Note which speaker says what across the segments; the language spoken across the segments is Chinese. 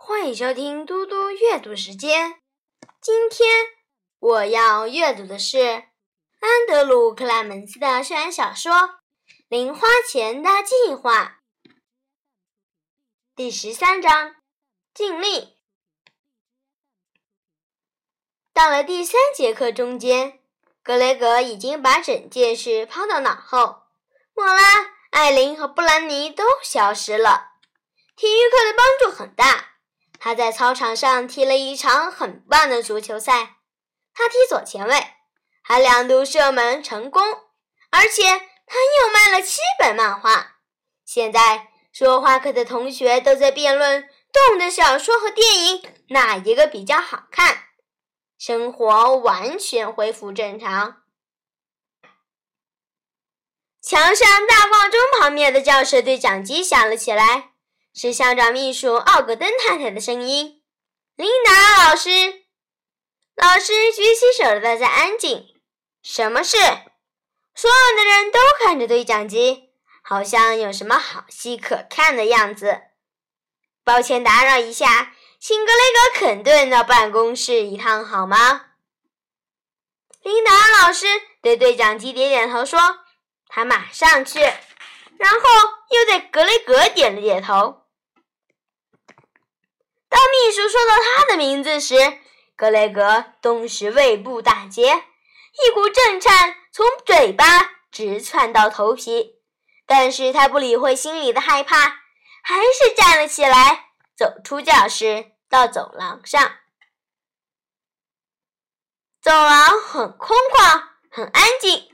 Speaker 1: 欢迎收听嘟嘟阅读时间。今天我要阅读的是安德鲁·克莱门斯的校园小说《零花钱的计划》第十三章：尽力。到了第三节课中间，格雷格已经把整件事抛到脑后，莫拉、艾琳和布兰妮都消失了。体育课的帮助很大，他在操场上踢了一场很棒的足球赛。他踢左前卫，还两度射门成功，而且他又卖了七本漫画。现在说话课的同学都在辩论动的小说和电影哪一个比较好看。生活完全恢复正常。墙上大挂钟旁边的教室对讲机响了起来，是校长秘书奥格登太太的声音：“琳达老师。”老师举起手，大家安静。什么事？所有的人都看着对讲机，好像有什么好戏可看的样子。抱歉打扰一下。请格雷格·肯顿到办公室一趟好吗？琳达老师对对讲机点点头说：“他马上去。”然后对格雷格点了点头。当秘书说到他的名字时，格雷格顿时胃部打结，一股震颤从嘴巴直窜到头皮。但是他不理会心里的害怕，还是站了起来。走出教室，到走廊上。走廊很空旷，很安静。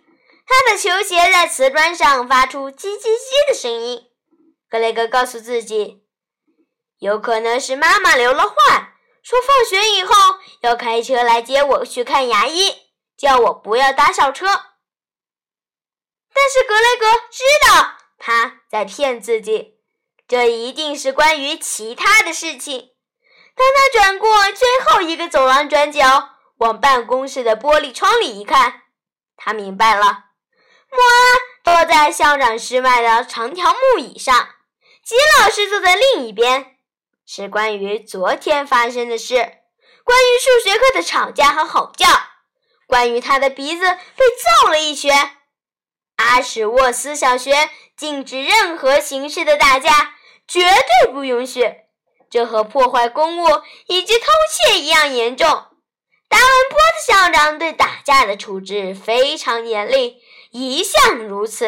Speaker 1: 他的球鞋在瓷砖上发出叽叽叽的声音。格雷格告诉自己，有可能是妈妈留了话，说放学以后要开车来接我去看牙医，叫我不要搭校车。但是格雷格知道他在骗自己。这一定是关于其他的事情。当他转过最后一个走廊转角，往办公室的玻璃窗里一看，他明白了：莫拉坐在校长室外的长条木椅上，吉老师坐在另一边。是关于昨天发生的事，关于数学课的吵架和吼叫，关于他的鼻子被揍了一拳。阿史沃斯小学禁止任何形式的打架。绝对不允许！这和破坏公物以及偷窃一样严重。达文波的校长对打架的处置非常严厉，一向如此。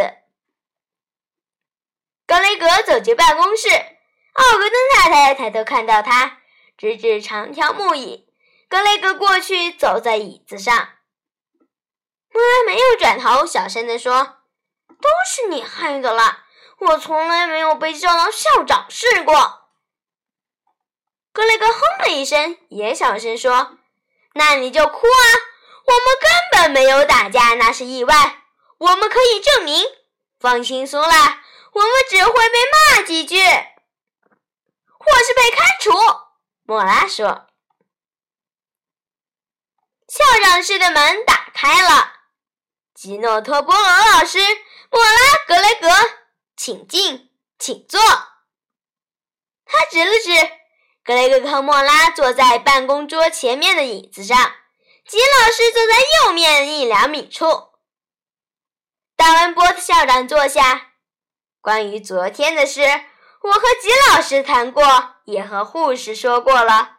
Speaker 1: 格雷格走进办公室，奥格登太太抬头看到他，指指长条木椅。格雷格过去，走在椅子上。莫拉没有转头，小声地说：“都是你害的啦。”我从来没有被叫到校长室过。格雷格哼了一声，也小声说：“那你就哭啊！我们根本没有打架，那是意外。我们可以证明。放轻松啦，我们只会被骂几句，或是被开除。”莫拉说。校长室的门打开了，吉诺托波罗老师、莫拉、格雷格。请进，请坐。他指了指格雷格和莫拉坐在办公桌前面的椅子上，吉老师坐在右面一两米处。达文波特校长坐下。关于昨天的事，我和吉老师谈过，也和护士说过了。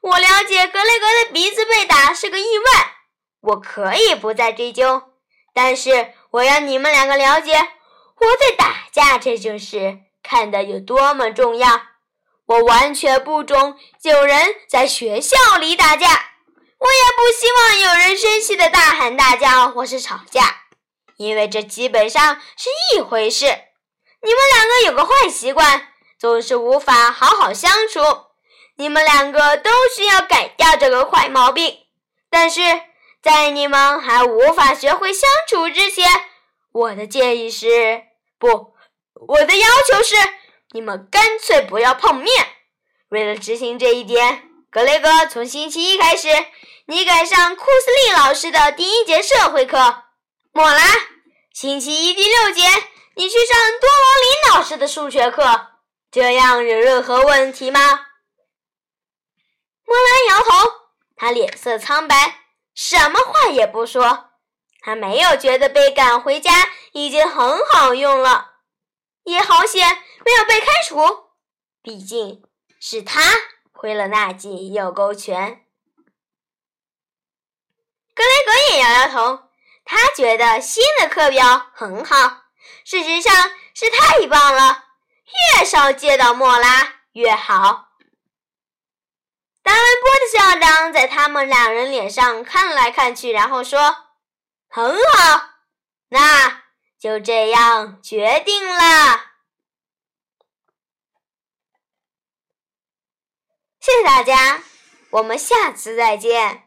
Speaker 1: 我了解格雷格的鼻子被打是个意外，我可以不再追究。但是我要你们两个了解。我对打架这件事看得有多么重要，我完全不中有人在学校里打架，我也不希望有人生气的大喊大叫或是吵架，因为这基本上是一回事。你们两个有个坏习惯，总是无法好好相处，你们两个都需要改掉这个坏毛病。但是在你们还无法学会相处之前，我的建议是，不，我的要求是，你们干脆不要碰面。为了执行这一点，格雷格，从星期一开始，你改上库斯利老师的第一节社会课。莫拉，星期一第六节，你去上多罗林老师的数学课。这样有任何问题吗？莫拉摇头，他脸色苍白，什么话也不说。他没有觉得被赶回家已经很好用了，也好险没有被开除，毕竟是他挥了那记右勾拳。格雷格也摇摇头，他觉得新的课表很好，事实上是太棒了，越少见到莫拉越好。达文波的校长在他们两人脸上看来看去，然后说。很好，那就这样决定了。谢谢大家，我们下次再见。